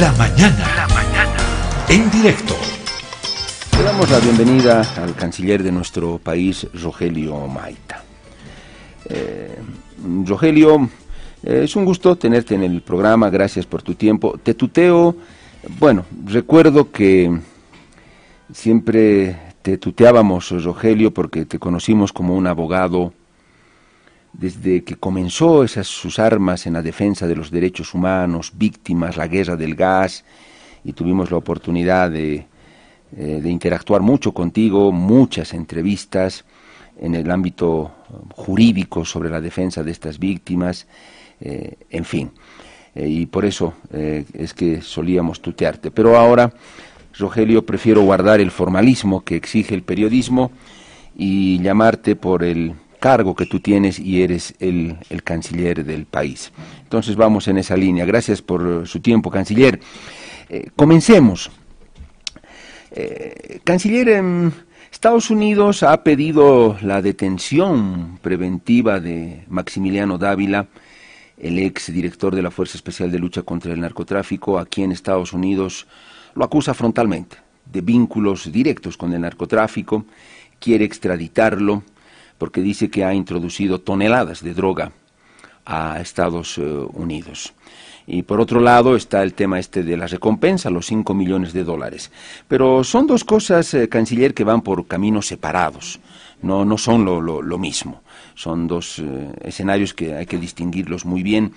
La mañana. La mañana. En directo. Le damos la bienvenida al canciller de nuestro país, Rogelio Maita. Eh, Rogelio, eh, es un gusto tenerte en el programa, gracias por tu tiempo. Te tuteo, bueno, recuerdo que siempre te tuteábamos, Rogelio, porque te conocimos como un abogado desde que comenzó esas sus armas en la defensa de los derechos humanos, víctimas, la guerra del gas, y tuvimos la oportunidad de, eh, de interactuar mucho contigo, muchas entrevistas en el ámbito jurídico sobre la defensa de estas víctimas, eh, en fin. Eh, y por eso es que solíamos tutearte. Pero ahora, Rogelio, prefiero guardar el formalismo que exige el periodismo y llamarte por el cargo que tú tienes y eres el, canciller del país. Entonces vamos en esa línea. Gracias por su tiempo, canciller. Eh, comencemos. Eh, canciller, em, Estados Unidos ha pedido la detención preventiva de Maximiliano Dávila, el ex director de la Fuerza Especial de Lucha contra el Narcotráfico, aquí en Estados Unidos lo acusa frontalmente de vínculos directos con el narcotráfico, quiere extraditarlo porque dice que ha introducido toneladas de droga a Estados eh, Unidos. Y por otro lado está el tema este de la recompensa, los 5 millones de dólares. Pero son dos cosas, eh, canciller, que van por caminos separados. No, no son lo, lo, mismo. Son dos eh, escenarios que hay que distinguirlos muy bien.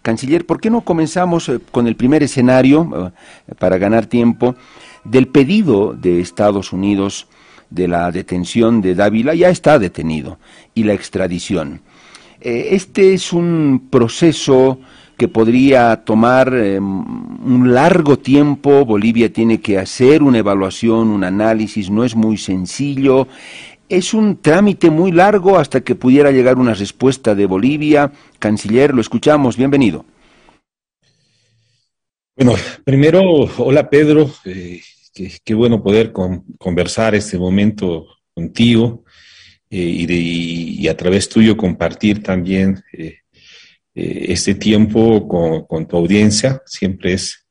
Canciller, ¿por qué no comenzamos con el primer escenario, para ganar tiempo, del pedido de Estados Unidos de la detención de Dávila ya está detenido y la extradición. Eh, este es un proceso que podría tomar em, un largo tiempo. Bolivia tiene que hacer una evaluación, un análisis, no es muy sencillo. Es un trámite muy largo hasta que pudiera llegar una respuesta de Bolivia. Canciller, lo escuchamos. Bienvenido. Bueno, primero, hola Pedro. Eh, qué, bueno poder conversar este momento contigo eh, y, a través tuyo compartir también eh, eh, este tiempo con, tu audiencia. Siempre es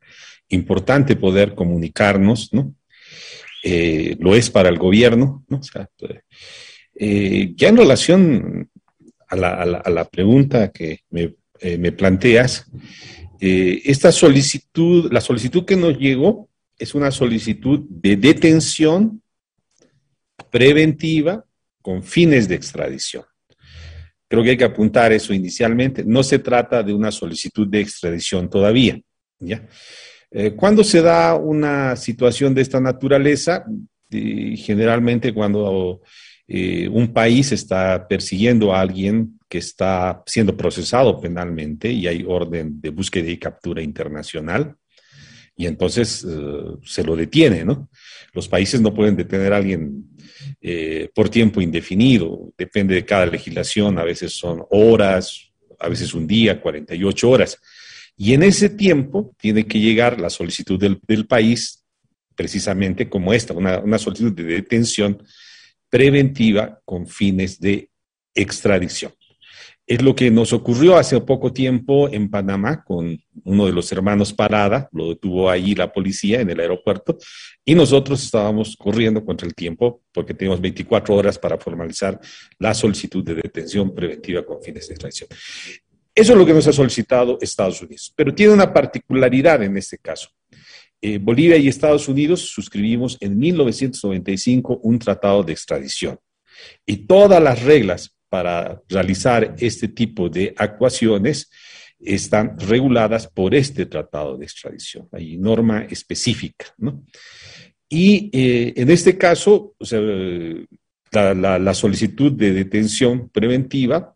importante poder comunicarnos, ¿no? lo es para el gobierno, ¿no? ya en relación a la, pregunta que me, me planteas, esta solicitud, la solicitud que nos llegó, es una solicitud de detención preventiva con fines de extradición. Creo que hay que apuntar eso inicialmente. No se trata de una solicitud de extradición todavía. ¿ya? Eh, cuando se da una situación de esta naturaleza, generalmente cuando eh, un país está persiguiendo a alguien que está siendo procesado penalmente y hay orden de búsqueda y captura internacional, y entonces eh, se lo detiene, ¿no? Los países no pueden detener a alguien eh, por tiempo indefinido, depende de cada legislación, a veces son horas, a veces un día, 48 horas. Y en ese tiempo tiene que llegar la solicitud del, país, precisamente como esta, una solicitud de detención preventiva con fines de extradición. Es lo que nos ocurrió hace poco tiempo en Panamá con uno de los hermanos Parada, lo detuvo ahí la policía en el aeropuerto y nosotros estábamos corriendo contra el tiempo porque teníamos 24 horas para formalizar la solicitud de detención preventiva con fines de extradición. Eso es lo que nos ha solicitado Estados Unidos, pero tiene una particularidad en este caso. Eh, Bolivia y Estados Unidos suscribimos en 1995 un tratado de extradición y todas las reglas para realizar este tipo de actuaciones están reguladas por este tratado de extradición. Hay norma específica, ¿no? Y eh, en este caso, la, solicitud de detención preventiva,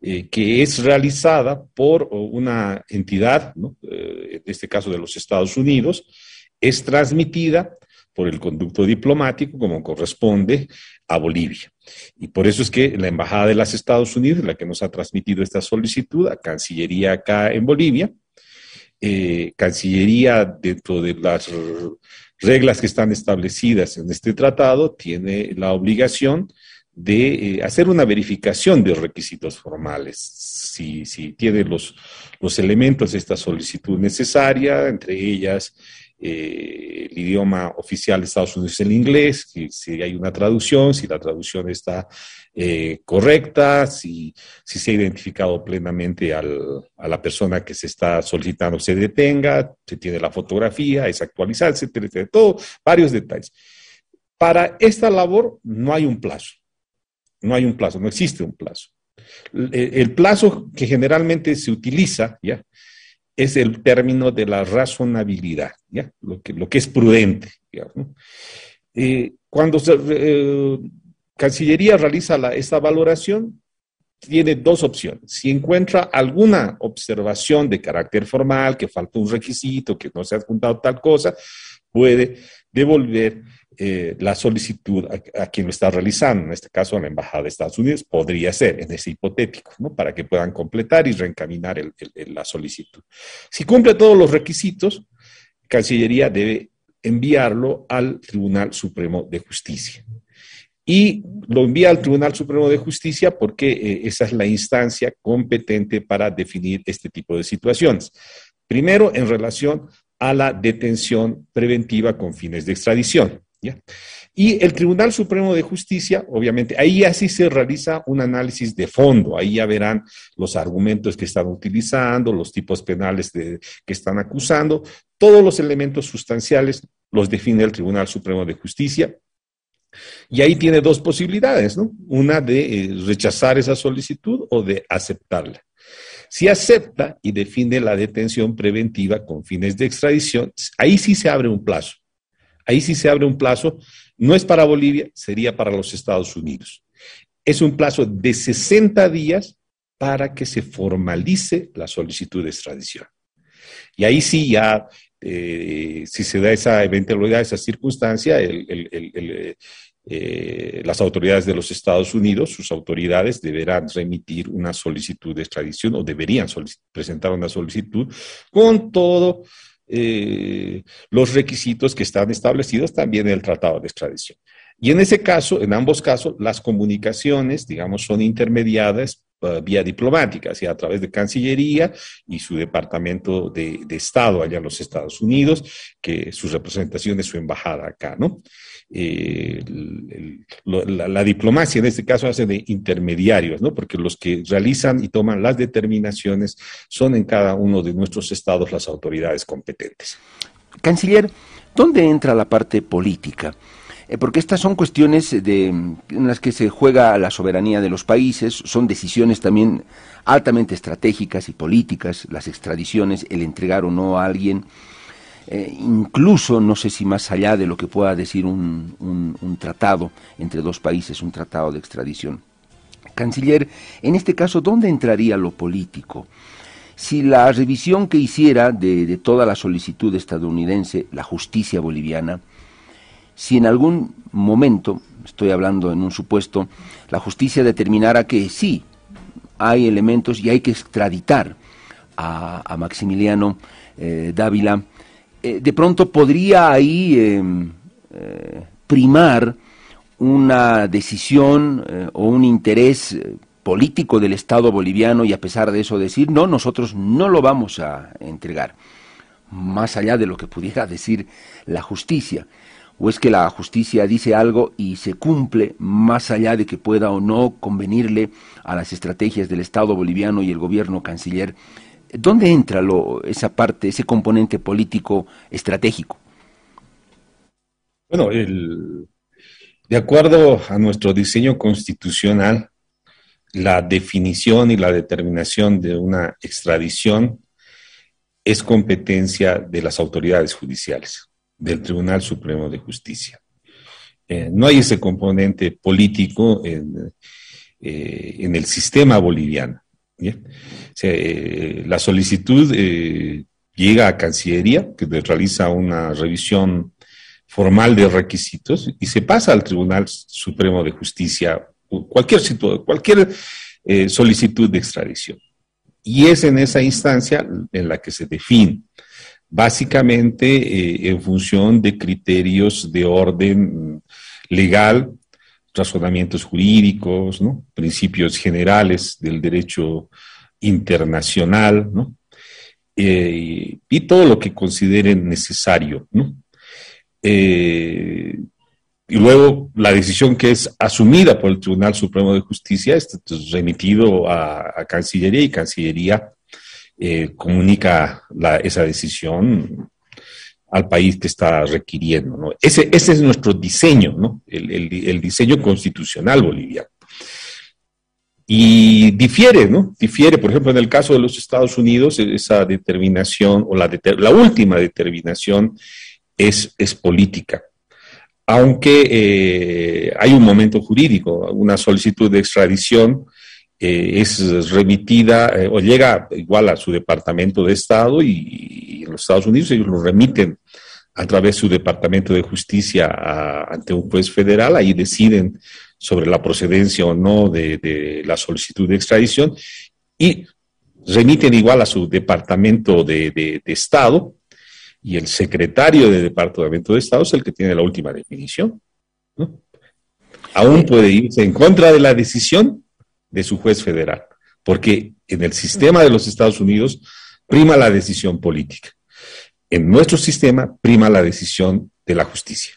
eh, que es realizada por una entidad. Eh, en este caso de los Estados Unidos, es transmitida por el conducto diplomático como corresponde a Bolivia. Y por eso es que la Embajada de los Estados Unidos, la que nos ha transmitido esta solicitud, a Cancillería acá en Bolivia, eh, Cancillería dentro de las reglas que están establecidas en este tratado, tiene la obligación de eh, hacer una verificación de requisitos formales. Si, si tiene los, los elementos de esta solicitud necesaria, entre ellas eh, el idioma oficial de Estados Unidos es el inglés, si, hay una traducción, si la traducción está eh, correcta, si, se ha identificado plenamente a la persona que se está solicitando se detenga, se tiene la fotografía, es actualizada, etcétera, etcétera, todo, varios detalles. Para esta labor no hay un plazo, no hay un plazo, no existe un plazo. El plazo que generalmente se utiliza, ¿ya? Es el término de la razonabilidad. Lo, que, es prudente. Eh, cuando se, eh, Cancillería realiza esta valoración, tiene dos opciones. Si encuentra alguna observación de carácter formal, que falta un requisito, que no se ha adjuntado tal cosa, puede devolver eh, la solicitud a, quien lo está realizando, en este caso a la Embajada de Estados Unidos, podría ser, en ese hipotético, ¿no? para que puedan completar y reencaminar la solicitud. Si cumple todos los requisitos, Cancillería debe enviarlo al Tribunal Supremo de Justicia. Y lo envía al Tribunal Supremo de Justicia porque eh, esa es la instancia competente para definir este tipo de situaciones. Primero, en relación a la detención preventiva con fines de extradición. Y el Tribunal Supremo de Justicia, obviamente, ahí así se realiza un análisis de fondo, ahí ya verán los argumentos que están utilizando, los tipos penales que están acusando, todos los elementos sustanciales los define el Tribunal Supremo de Justicia. Y ahí tiene dos posibilidades, ¿no? Una de eh, rechazar esa solicitud o de aceptarla. Si acepta y define la detención preventiva con fines de extradición, ahí sí se abre un plazo. Ahí sí se abre un plazo, no es para Bolivia, sería para los Estados Unidos. Es un plazo de 60 días para que se formalice la solicitud de extradición. Y ahí sí ya, eh, si se da esa eventualidad, esa circunstancia, eh, las autoridades de los Estados Unidos, sus autoridades deberán remitir una solicitud de extradición o deberían presentar una solicitud con todo eh, los requisitos que están establecidos también en el Tratado de Extradición. Y en ese caso, en ambos casos, las comunicaciones, digamos, son intermediadas uh, vía diplomática, sea a través de Cancillería y su Departamento de, de, Estado allá en los Estados Unidos, que su representación es su embajada acá, ¿no? Eh, la, la, diplomacia en este caso hace de intermediarios, ¿no? Porque los que realizan y toman las determinaciones son en cada uno de nuestros estados las autoridades competentes. Canciller, ¿dónde entra la parte política? Eh, porque estas son cuestiones de, en las que se juega la soberanía de los países, son decisiones también altamente estratégicas y políticas, las extradiciones, el entregar o no a alguien eh, incluso no sé si más allá de lo que pueda decir un, un, tratado entre dos países, un tratado de extradición. Canciller, en este caso, ¿dónde entraría lo político? Si la revisión que hiciera de, toda la solicitud estadounidense, la justicia boliviana, si en algún momento, estoy hablando en un supuesto, la justicia determinara que sí, hay elementos y hay que extraditar a, a Maximiliano eh, Dávila, eh, de pronto podría ahí eh, eh, primar una decisión o un interés político del Estado boliviano y a pesar de eso decir, no, nosotros no lo vamos a entregar, más allá de lo que pudiera decir la justicia. ¿O es que la justicia dice algo y se cumple más allá de que pueda o no convenirle a las estrategias del Estado boliviano y el gobierno canciller ¿Dónde entra esa parte, ese componente político estratégico? Bueno, el, de acuerdo a nuestro diseño constitucional, la definición y la determinación de una extradición es competencia de las autoridades judiciales, del Tribunal Supremo de Justicia. Eh, no hay ese componente político en, eh, en el sistema boliviano. ¿Bien? La solicitud eh, llega a Cancillería, que realiza una revisión formal de requisitos y se pasa al Tribunal Supremo de Justicia cualquier, cualquier eh, solicitud de extradición. Y es en esa instancia en la que se define, básicamente eh, en función de criterios de orden legal razonamientos jurídicos, principios generales del derecho internacional. Eh, y todo lo que consideren necesario. Eh, y luego la decisión que es asumida por el Tribunal Supremo de Justicia es remitido a, Cancillería y Cancillería eh, comunica esa decisión al país que está requiriendo. Ese, ese es nuestro diseño, ¿no? el, el diseño constitucional boliviano. Y difiere, ¿no? Difiere, por ejemplo, en el caso de los Estados Unidos, esa determinación o la, la última determinación es, es política. Aunque eh, hay un momento jurídico, una solicitud de extradición eh, es remitida eh, o llega igual a su departamento de Estado y, en los Estados Unidos ellos lo remiten a través de su departamento de justicia ante un juez federal, ahí deciden sobre la procedencia o no de, la solicitud de extradición y remiten igual a su departamento de, Estado y el secretario del departamento de Estado es el que tiene la última definición. Aún puede irse en contra de la decisión de su juez federal, porque en el sistema de los Estados Unidos prima la decisión política. En nuestro sistema prima la decisión de la justicia.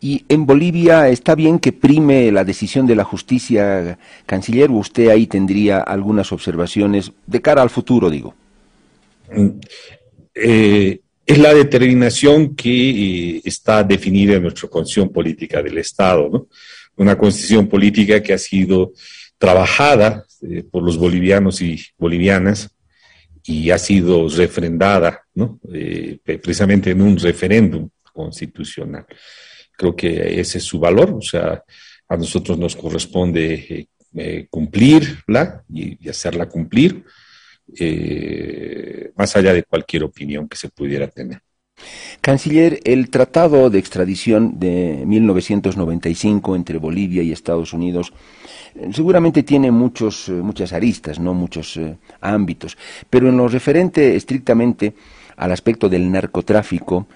Y en Bolivia está bien que prime la decisión de la justicia, canciller, usted ahí tendría algunas observaciones de cara al futuro, digo. Mm, eh, es la determinación que eh, está definida en nuestra constitución política del Estado, ¿no? Una constitución política que ha sido trabajada eh, por los bolivianos y bolivianas y ha sido refrendada, ¿no? precisamente en un referéndum constitucional. Creo que ese es su valor, o sea, a nosotros nos corresponde eh, eh, cumplirla y, hacerla cumplir, eh, más allá de cualquier opinión que se pudiera tener. Canciller, el tratado de extradición de 1995 entre Bolivia y Estados Unidos seguramente tiene muchos, muchas aristas, no muchos ámbitos, pero en lo referente estrictamente al aspecto del narcotráfico,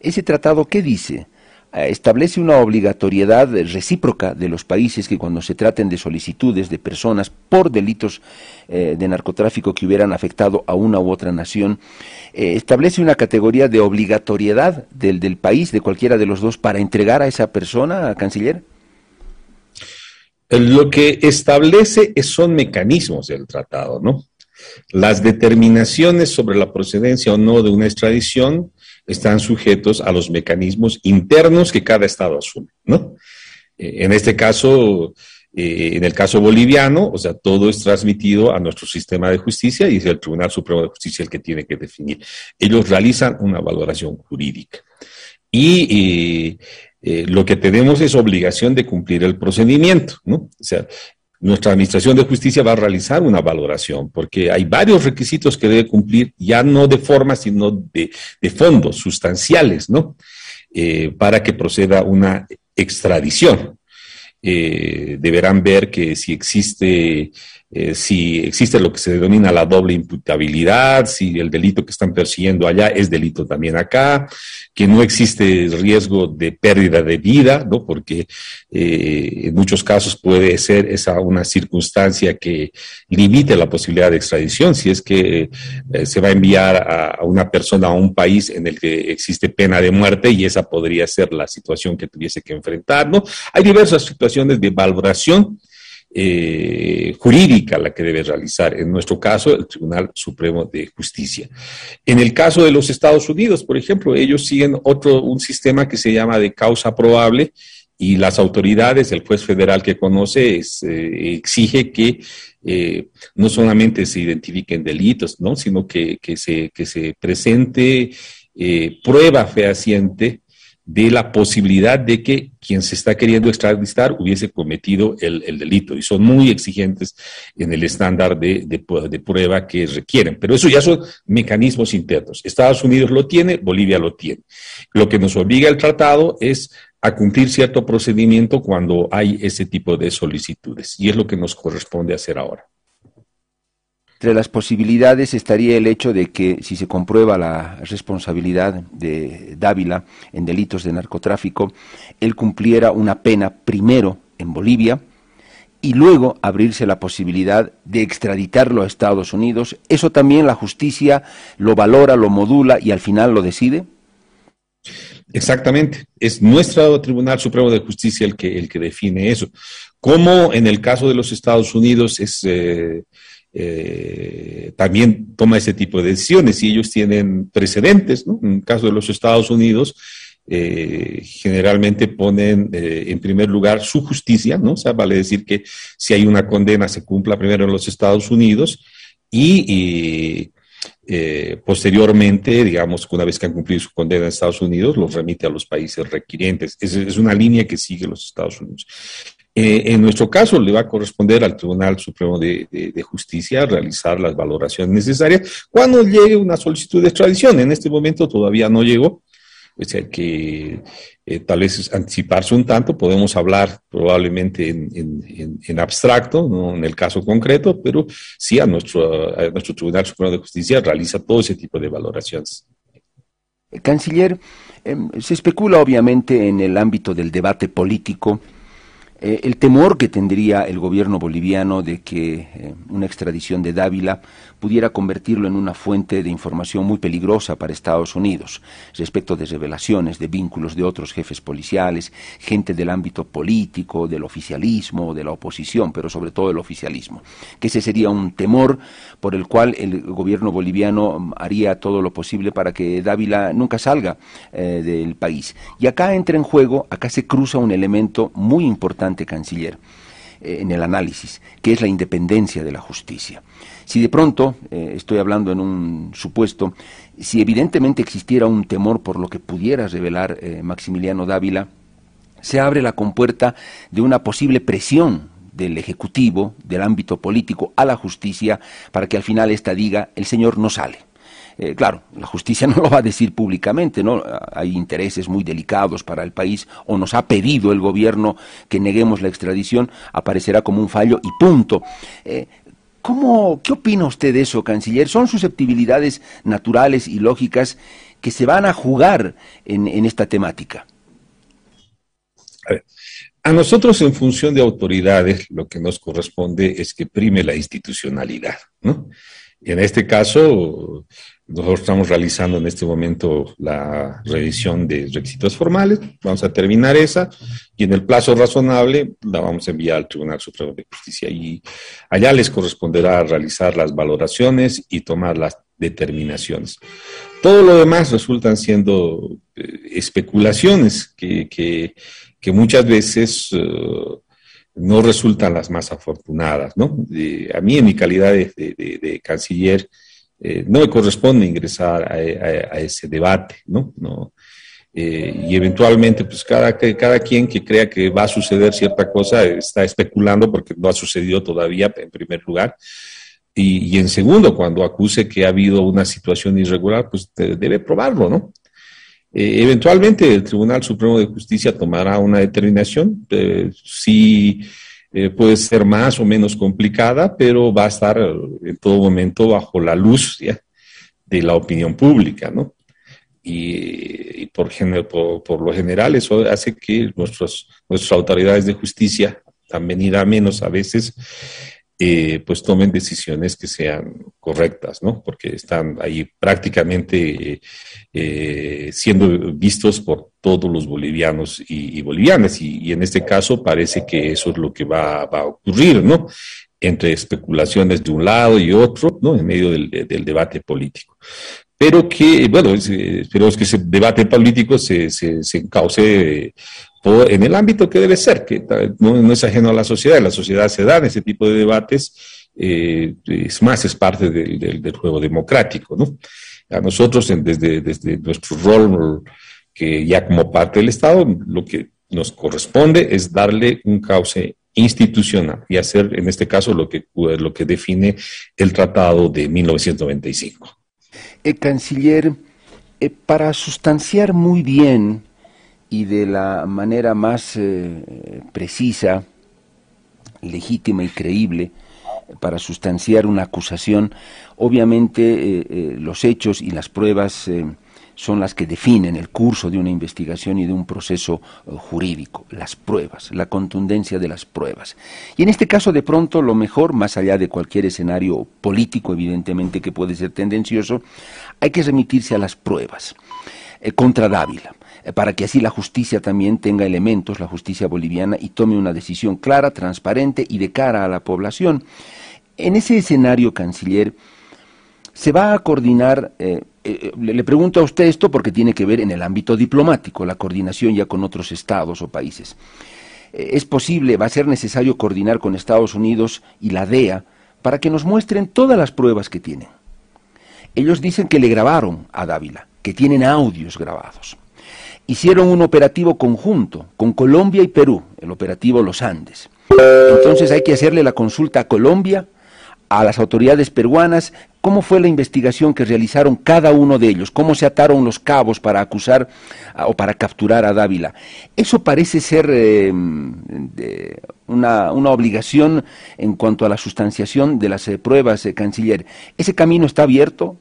ese tratado, ¿qué dice? Eh, establece una obligatoriedad recíproca de los países que cuando se traten de solicitudes de personas por delitos eh, de narcotráfico que hubieran afectado a una u otra nación, eh, establece una categoría de obligatoriedad del, del país, de cualquiera de los dos, para entregar a esa persona, canciller. Lo que establece son mecanismos del tratado, ¿no? Las determinaciones sobre la procedencia o no de una extradición están sujetos a los mecanismos internos que cada Estado asume, ¿no? Eh, en este caso, eh, en el caso boliviano, o sea, todo es transmitido a nuestro sistema de justicia y es el Tribunal Supremo de Justicia el que tiene que definir. Ellos realizan una valoración jurídica. Y eh, lo que tenemos es obligación de cumplir el procedimiento, ¿no? O sea, nuestra Administración de Justicia va a realizar una valoración, porque hay varios requisitos que debe cumplir, ya no de forma, sino de, de fondos sustanciales, ¿no? Eh, para que proceda una extradición. Eh, deberán ver que si existe eh, si existe lo que se denomina la doble imputabilidad, si el delito que están persiguiendo allá es delito también acá, que no existe riesgo de pérdida de vida, ¿no? Porque eh, en muchos casos puede ser esa una circunstancia que limite la posibilidad de extradición, si es que eh, se va a enviar a, una persona a un país en el que existe pena de muerte y esa podría ser la situación que tuviese que enfrentar, ¿no? Hay diversas situaciones de valoración eh, jurídica la que debe realizar, en nuestro caso, el Tribunal Supremo de Justicia. En el caso de los Estados Unidos, por ejemplo, ellos siguen otro, un sistema que se llama de causa probable y las autoridades, el juez federal que conoce, eh, exige que eh, no solamente se identifiquen delitos, ¿no? sino que, se, que se presente prueba fehaciente de la posibilidad de que quien se está queriendo extraditar hubiese cometido el, delito y son muy exigentes en el estándar de, de, prueba que requieren. Pero eso ya son mecanismos internos. Estados Unidos lo tiene, Bolivia lo tiene. Lo que nos obliga el tratado es a cumplir cierto procedimiento cuando hay ese tipo de solicitudes y es lo que nos corresponde hacer ahora. Entre las posibilidades estaría el hecho de que si se comprueba la responsabilidad de Dávila en delitos de narcotráfico, él cumpliera una pena primero en Bolivia y luego abrirse la posibilidad de extraditarlo a Estados Unidos, ¿eso también la justicia lo valora, lo modula y al final lo decide? Exactamente, es nuestro Tribunal Supremo de Justicia el que, el que define eso. Como en el caso de los Estados Unidos es, eh, eh, también toma ese tipo de decisiones y ellos tienen precedentes. En el caso de los Estados Unidos, eh, generalmente ponen en primer lugar su justicia, ¿no? O sea, vale decir que si hay una condena se cumpla primero en los Estados Unidos y eh, posteriormente, digamos, una vez que han cumplido su condena en Estados Unidos, los remite a los países requirientes. Es, es una línea que sigue los Estados Unidos. Eh, en nuestro caso, le va a corresponder al Tribunal Supremo de, Justicia realizar las valoraciones necesarias cuando llegue una solicitud de extradición. En este momento todavía no llegó, o sea que eh, tal vez anticiparse un tanto, podemos hablar probablemente en, abstracto, no en el caso concreto, pero sí a nuestro, a nuestro Tribunal Supremo de Justicia realiza todo ese tipo de valoraciones. Canciller, em, se especula obviamente en el ámbito del debate político eh, el temor que tendría el gobierno boliviano de que eh, una extradición de Dávila pudiera convertirlo en una fuente de información muy peligrosa para Estados Unidos respecto de revelaciones, de vínculos de otros jefes policiales, gente del ámbito político, del oficialismo, de la oposición, pero sobre todo del oficialismo. Que ese sería un temor por el cual el gobierno boliviano mm, haría todo lo posible para que Dávila nunca salga eh, del país. Y acá entra en juego, acá se cruza un elemento muy importante canciller eh, en el análisis, que es la independencia de la justicia. Si de pronto, eh, estoy hablando en un supuesto, si evidentemente existiera un temor por lo que pudiera revelar eh, Maximiliano Dávila, se abre la compuerta de una posible presión del Ejecutivo, del ámbito político, a la justicia, para que al final ésta diga, el señor no sale. Eh, claro, la justicia no lo va a decir públicamente, ¿no? Hay intereses muy delicados para el país, o nos ha pedido el gobierno que neguemos la extradición, aparecerá como un fallo y punto. Eh, ¿Cómo, ¿Qué opina usted de eso, canciller? ¿Son susceptibilidades naturales y lógicas que se van a jugar en, esta temática? A, a nosotros, en función de autoridades, lo que nos corresponde es que prime la institucionalidad, ¿no? En este caso, nosotros estamos realizando en este momento la revisión de requisitos formales, vamos a terminar esa y en el plazo razonable la vamos a enviar al Tribunal Supremo de Justicia y allá les corresponderá realizar las valoraciones y tomar las determinaciones. Todo lo demás resultan siendo eh, especulaciones que, que, muchas veces eh, no resultan las más afortunadas. ¿no? a mí en mi calidad de canciller, eh, no me corresponde ingresar a, ese debate, ¿no? eh, y eventualmente, pues cada, cada quien que crea que va a suceder cierta cosa está especulando porque no ha sucedido todavía, en primer lugar. Y, en segundo, cuando acuse que ha habido una situación irregular, pues debe probarlo, ¿no? Eh, eventualmente el Tribunal Supremo de Justicia tomará una determinación. si eh, puede ser más o menos complicada, pero va a estar eh, en todo momento bajo la luz de la opinión pública, ¿no? Y, por, por, lo general eso hace que nuestros, nuestras autoridades de justicia, también irá menos a veces, eh, pues tomen decisiones que sean correctas, ¿no? Porque están ahí prácticamente eh, siendo vistos por todos los bolivianos y, bolivianas, y, en este caso parece que eso es lo que va, a ocurrir, ¿no? Entre especulaciones de un lado y otro, ¿no? En medio del, debate político. Pero que, bueno, esperemos que ese debate político se, se, se en el ámbito que debe ser, que no, es ajeno a la sociedad, en la sociedad se dan ese tipo de debates, eh, es más, es parte del juego democrático, ¿no? A nosotros, desde, desde nuestro rol, que ya como parte del Estado, lo que nos corresponde es darle un cauce institucional y hacer, en este caso, lo que, lo que define el Tratado de 1995. El canciller, eh, para sustanciar muy bien y de la manera más eh, precisa, legítima y creíble para sustanciar una acusación, obviamente eh, eh, los hechos y las pruebas son las que definen el curso de una investigación y de un proceso jurídico, las pruebas, la contundencia de las pruebas. Y en este caso, de pronto, lo mejor, más allá de cualquier escenario político, evidentemente, que puede ser tendencioso, hay que remitirse a las pruebas contra Dávila para que así la justicia también tenga elementos, la justicia boliviana, y tome una decisión clara, transparente y de cara a la población. En ese escenario, canciller, se va a coordinar eh, le pregunto a usted esto porque tiene que ver en el ámbito diplomático, la coordinación ya con otros estados o países. Eh, es posible, va a ser necesario coordinar con Estados Unidos y la DEA para que nos muestren todas las pruebas que tienen. Ellos dicen que le grabaron a Dávila, que tienen audios grabados. Hicieron un operativo conjunto con Colombia y Perú, el operativo Los Andes. Entonces hay que hacerle la consulta a Colombia, a las autoridades peruanas cómo fue la investigación que realizaron cada uno de ellos, cómo se ataron los cabos para acusar o para capturar a Dávila. Eso parece ser eh, una, obligación en cuanto a la sustanciación de las eh, pruebas, eh, canciller. ¿Ese camino está abierto?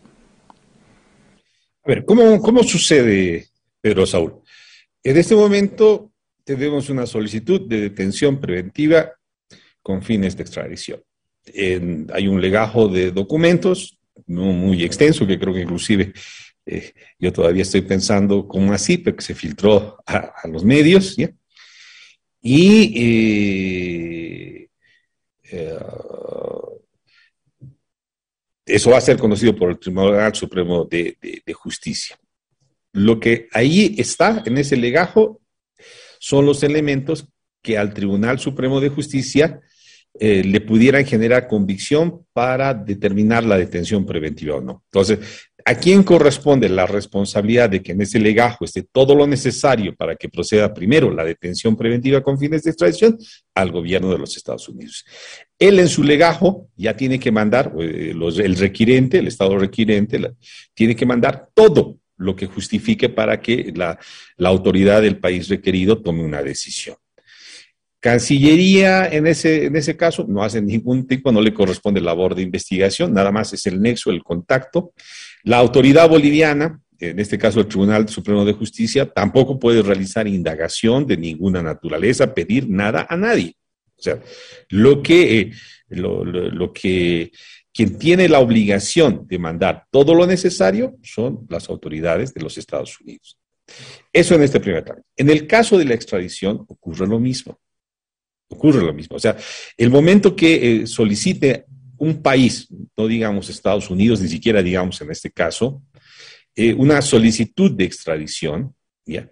A ver, ¿cómo, ¿cómo sucede, Pedro Saúl? En este momento tenemos una solicitud de detención preventiva con fines de extradición hay un legajo de documentos, no muy extenso, que creo que inclusive eh, yo todavía estoy pensando cómo así, pero que se filtró a, los medios, Y eh, eh, eso va a ser conocido por el Tribunal Supremo de Justicia. Lo que ahí está en ese legajo son los elementos que al Tribunal Supremo de Justicia eh, le pudieran generar convicción para determinar la detención preventiva o no. Entonces, ¿a quién corresponde la responsabilidad de que en ese legajo esté todo lo necesario para que proceda primero la detención preventiva con fines de extradición? Al gobierno de los Estados Unidos. Él en su legajo ya tiene que mandar, eh, el requirente, el Estado requirente, tiene que mandar todo lo que justifique para que la autoridad del país requerido tome una decisión. Cancillería, en ese, en ese caso, no hace ningún tipo, no le corresponde labor de investigación, nada más es el nexo, el contacto. La autoridad boliviana, en este caso el Tribunal Supremo de Justicia, tampoco puede realizar indagación de ninguna naturaleza, pedir nada a nadie. O sea, lo que, eh, lo, que quien tiene la obligación de mandar todo lo necesario son las autoridades de los Estados Unidos. Eso en este primer término. En el caso de la extradición ocurre lo mismo ocurre lo mismo. O sea, el momento que eh, solicite un país, no digamos Estados Unidos, ni siquiera digamos en este caso, eh, una solicitud de extradición, ¿ya?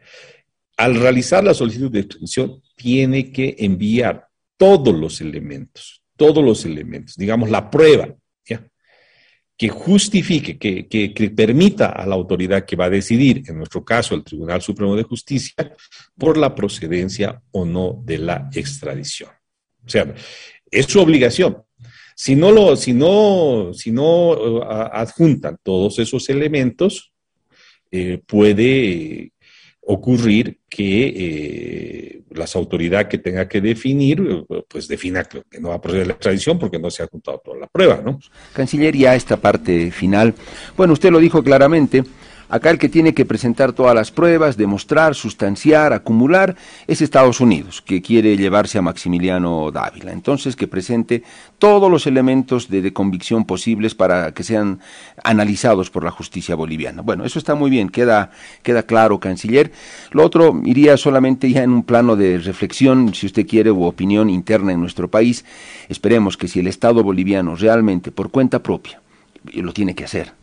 al realizar la solicitud de extradición, tiene que enviar todos los elementos, todos los elementos, digamos la prueba, que justifique, que, permita a la autoridad que va a decidir, en nuestro caso el Tribunal Supremo de Justicia, por la procedencia o no de la extradición. O sea, es su obligación. Si no, lo, si no, si no uh, adjuntan todos esos elementos, eh, puede ocurrir que eh, las autoridades que tenga que definir, pues defina que no va a proceder la extradición porque no se ha juntado toda la prueba, ¿no? Canciller, ya esta parte final. Bueno, usted lo dijo claramente, Acá el que tiene que presentar todas las pruebas, demostrar, sustanciar, acumular, es Estados Unidos, que quiere llevarse a Maximiliano Dávila. Entonces, que presente todos los elementos de, convicción posibles para que sean analizados por la justicia boliviana. Bueno, eso está muy bien, queda, queda claro, canciller. Lo otro iría solamente ya en un plano de reflexión, si usted quiere, u opinión interna en nuestro país. Esperemos que si el Estado boliviano realmente, por cuenta propia, lo tiene que hacer,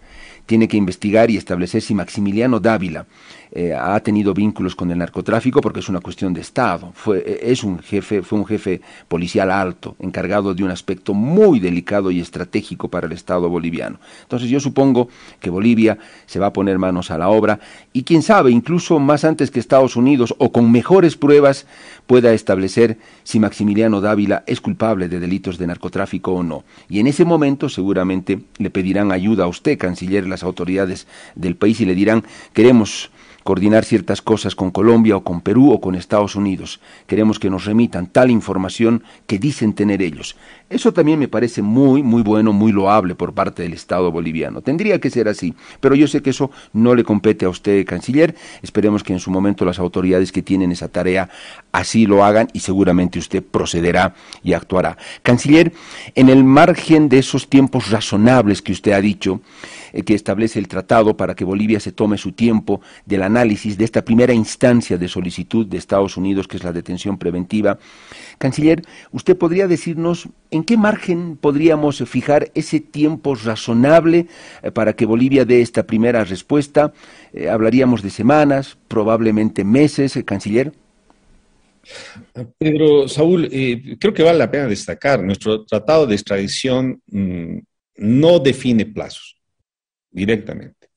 tiene que investigar y establecer si Maximiliano Dávila eh, ha tenido vínculos con el narcotráfico porque es una cuestión de Estado. Fue, eh, es un jefe, fue un jefe policial alto, encargado de un aspecto muy delicado y estratégico para el Estado boliviano. Entonces yo supongo que Bolivia se va a poner manos a la obra y quién sabe, incluso más antes que Estados Unidos o con mejores pruebas pueda establecer si Maximiliano Dávila es culpable de delitos de narcotráfico o no. Y en ese momento seguramente le pedirán ayuda a usted, canciller, las autoridades del país y le dirán queremos coordinar ciertas cosas con Colombia o con Perú o con Estados Unidos. Queremos que nos remitan tal información que dicen tener ellos. Eso también me parece muy, muy bueno, muy loable por parte del Estado boliviano. Tendría que ser así, pero yo sé que eso no le compete a usted, canciller. Esperemos que en su momento las autoridades que tienen esa tarea así lo hagan y seguramente usted procederá y actuará. Canciller, en el margen de esos tiempos razonables que usted ha dicho, eh, que establece el tratado para que Bolivia se tome su tiempo del análisis de esta primera instancia de solicitud de Estados Unidos, que es la detención preventiva. Canciller, ¿usted podría decirnos en qué margen podríamos fijar ese tiempo razonable eh, para que Bolivia dé esta primera respuesta? Eh, ¿Hablaríamos de semanas, probablemente meses, canciller? Pedro, Saúl, creo que vale la pena destacar, nuestro tratado de extradición mm, no define plazos directamente.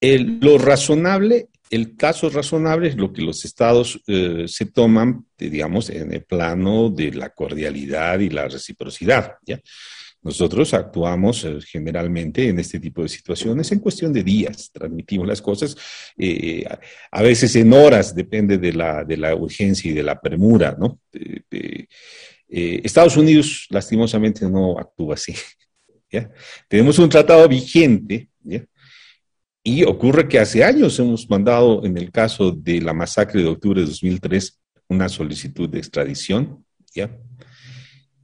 lo razonable, el caso razonable es lo que los estados eh, se toman, digamos, en el plano de la cordialidad y la reciprocidad. ¿ya? Nosotros actuamos eh, generalmente en este tipo de situaciones en cuestión de días, transmitimos las cosas, eh, a veces en horas, depende de la, de la urgencia y de la premura, ¿no? Estados Unidos, lastimosamente, no actúa así. Tenemos un tratado vigente, Y ocurre que hace años hemos mandado, en el caso de la masacre de octubre de 2003, una solicitud de extradición, ¿ya?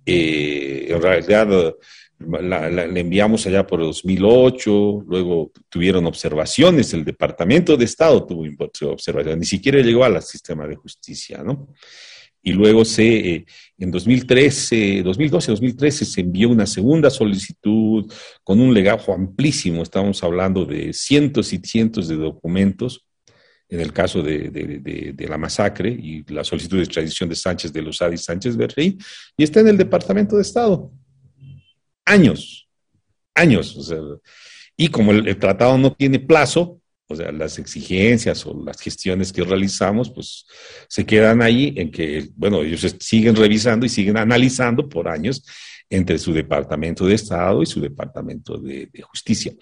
Eh, en realidad la, enviamos allá por 2008, luego tuvieron observaciones, el Departamento de Estado tuvo observaciones, ni siquiera llegó al sistema de justicia, ¿no? Y luego se, eh, en 2013, 2012, 2013 se envió una segunda solicitud con un legajo amplísimo, estamos hablando de cientos y cientos de documentos, en el caso de, la masacre y la solicitud de extradición de Sánchez de Lozada y Sánchez Berrey, y está en el Departamento de Estado. Años, años. y como el tratado no tiene plazo, o sea, las exigencias o las gestiones que realizamos, pues se quedan ahí en que, bueno, ellos siguen revisando y siguen analizando por años entre su Departamento de Estado y su Departamento de, Justicia.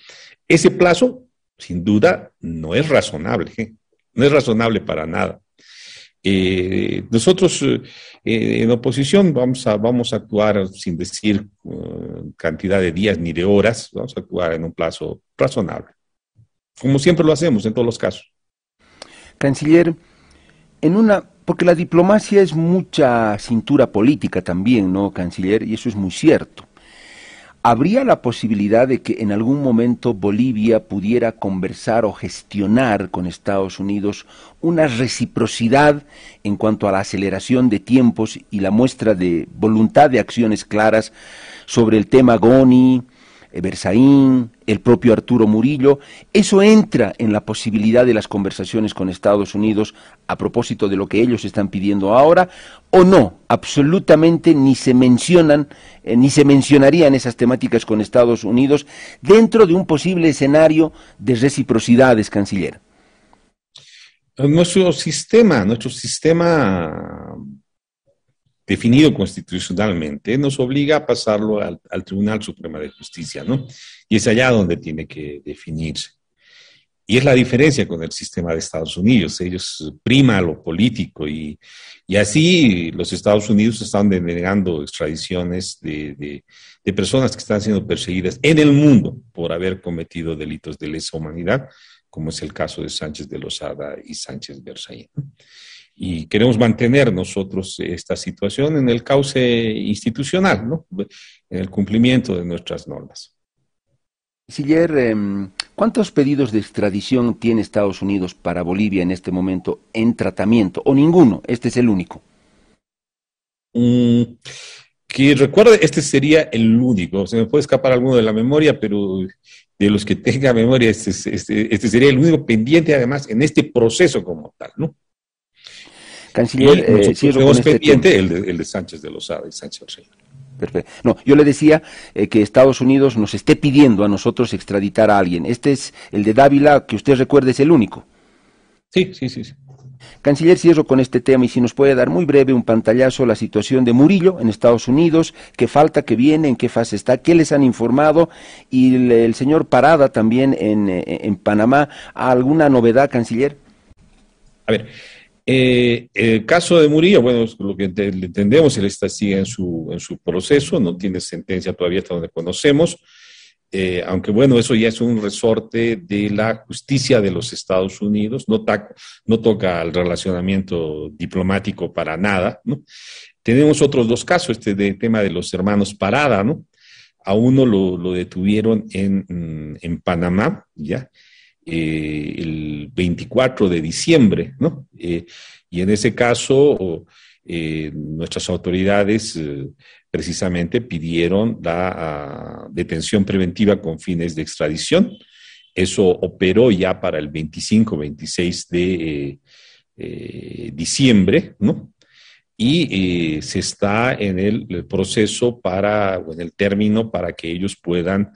Ese plazo, sin duda, no es razonable, ¿eh? no es razonable para nada. Eh, nosotros eh, en oposición vamos a, vamos a actuar sin decir cantidad de días ni de horas, vamos a actuar en un plazo razonable como siempre lo hacemos en todos los casos. Canciller, en una, porque la diplomacia es mucha cintura política también, ¿no, canciller? Y eso es muy cierto. ¿Habría la posibilidad de que en algún momento Bolivia pudiera conversar o gestionar con Estados Unidos una reciprocidad en cuanto a la aceleración de tiempos y la muestra de voluntad de acciones claras sobre el tema Goni, Berzaín, el propio Arturo Murillo, eso entra en la posibilidad de las conversaciones con Estados Unidos a propósito de lo que ellos están pidiendo ahora, o no, absolutamente ni se mencionan, eh, ni se mencionarían esas temáticas con Estados Unidos dentro de un posible escenario de reciprocidades, canciller. Nuestro sistema, nuestro sistema definido constitucionalmente, nos obliga a pasarlo al, Tribunal Supremo de Justicia, ¿no? Y es allá donde tiene que definirse. Y es la diferencia con el sistema de Estados Unidos. Ellos prima lo político y, y así los Estados Unidos están denegando extradiciones de, de, personas que están siendo perseguidas en el mundo por haber cometido delitos de lesa humanidad, como es el caso de Sánchez de Lozada y Sánchez Berzaín y queremos mantener nosotros esta situación en el cauce institucional, ¿no? en el cumplimiento de nuestras normas. Siller, em, ¿cuántos pedidos de extradición tiene Estados Unidos para Bolivia en este momento en tratamiento? ¿O ninguno? Este es el único. Mm, que recuerde, este sería el único. Se me puede escapar alguno de la memoria, pero de los que tenga memoria, este, este, este sería el único pendiente, además, en este proceso como tal, ¿no? Canciller, eh, este pendiente el de, Sánchez de Lozada y Sánchez Perfecto. No, yo le decía eh, que Estados Unidos nos esté pidiendo a nosotros extraditar a alguien. Este es el de Dávila, que usted recuerde, es el único. Sí, sí, sí. Canciller, cierro con este tema y si nos puede dar muy breve un pantallazo la situación de Murillo en Estados Unidos, qué falta, qué viene, en qué fase está, qué les han informado y el, señor Parada también en, eh, en Panamá. ¿Alguna novedad, Canciller? A ver, eh, el caso de Murillo, bueno, lo que entendemos, él está, sigue en su, en su proceso, no tiene sentencia todavía hasta donde conocemos. Eh, aunque bueno, eso ya es un resorte de la justicia de los Estados Unidos, no, no toca el relacionamiento diplomático para nada, ¿no? Tenemos otros dos casos, este de tema de los hermanos Parada, ¿no? A uno lo, detuvieron en, en, Panamá, ¿ya? Eh, el 24 de diciembre, ¿no? Eh, y en ese caso, nuestras autoridades precisamente pidieron la ah, detención preventiva con fines de extradición. Eso operó ya para el 25-26 de eh, eh, diciembre, ¿no? Y eh, se está en el, proceso para, o en el término para que ellos puedan,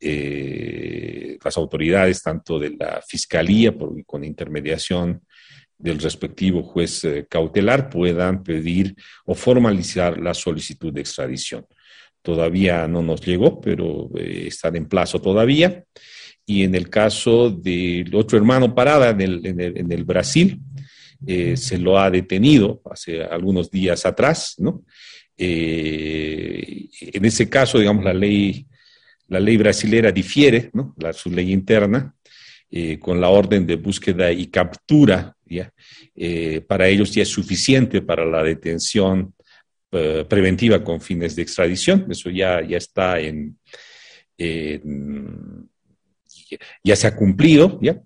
las autoridades, tanto de la Fiscalía, por, con intermediación del respectivo juez eh, cautelar puedan pedir o formalizar la solicitud de extradición. Todavía no nos llegó, pero eh, están en plazo todavía. Y en el caso del otro hermano Parada en el, Brasil, eh, se lo ha detenido hace algunos días atrás, ¿no? en ese caso, digamos, la ley, la ley brasilera difiere. La, su ley interna, con la orden de búsqueda y captura eh, para ellos ya es suficiente para la detención eh, preventiva con fines de extradición. Eso ya, ya está en, ya se ha cumplido, ¿ya?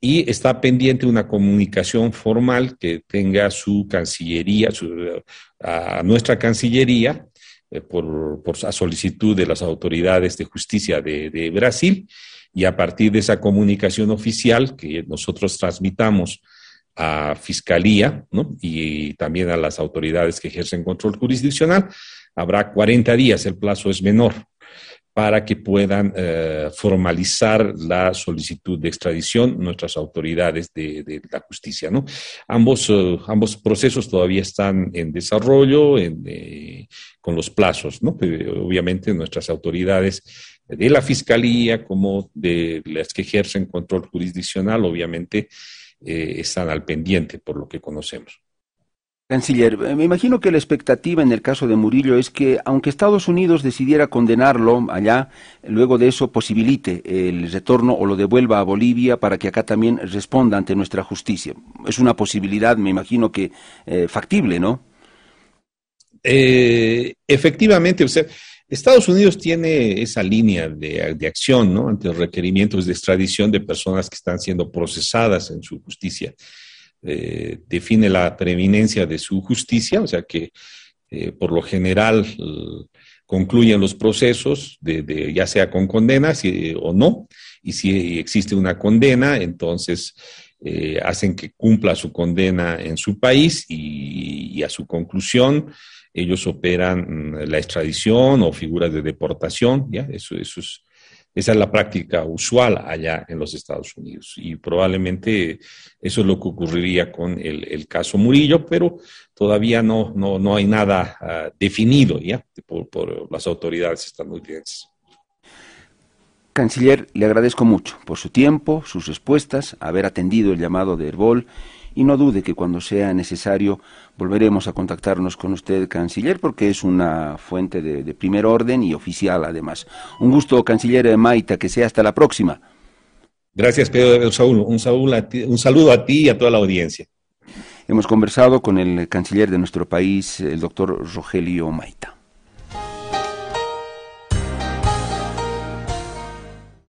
Y está pendiente una comunicación formal que tenga su Cancillería, a nuestra Cancillería, eh, por, por, a solicitud de las autoridades de justicia de, de, Brasil, y a partir de esa comunicación oficial que nosotros transmitamos a Fiscalía y también a las autoridades que ejercen control jurisdiccional. Habrá 40 días, el plazo es menor, para que puedan eh, formalizar la solicitud de extradición nuestras autoridades de, la justicia. ¿no? Ambos, eh, ambos procesos todavía están en desarrollo eh, con los plazos. ¿no? obviamente nuestras autoridades de la Fiscalía como de las que ejercen control jurisdiccional, obviamente, están al pendiente por lo que conocemos. Canciller, eh, me imagino que la expectativa en el caso de Murillo es que, aunque Estados Unidos decidiera condenarlo allá, luego de eso posibilite el retorno o lo devuelva a Bolivia para que acá también responda ante nuestra justicia. Es una posibilidad, me imagino que eh, factible, ¿no? efectivamente, usted. Estados Unidos tiene esa línea de, acción ¿no? ante los requerimientos de extradición de personas que están siendo procesadas en su justicia. Eh, define la preeminencia de su justicia, o sea que eh, por lo general concluyen los procesos, de, ya sea con condena o no, y si existe una condena, entonces eh, hacen que cumpla su condena en su país y a su conclusión ellos operan mm, la extradición o figuras de deportación, ¿ya? Eso, eso es, esa es la práctica usual allá en los Estados Unidos y probablemente eso es lo que ocurriría con el, caso Murillo, pero todavía no, no, no hay nada ah, definido ¿ya? Por, por, las autoridades estadounidenses. Canciller, le agradezco mucho por su tiempo, sus respuestas, haber atendido el llamado de Herbol y no dude que cuando sea necesario volveremos a contactarnos con usted, canciller, porque es una fuente de, primer orden y oficial además. Un gusto, canciller Maita, que sea hasta la próxima. Gracias, Pedro Saúl. Un, un saludo a ti y a toda la audiencia. Hemos conversado con el canciller de nuestro país, el doctor Rogelio Maita.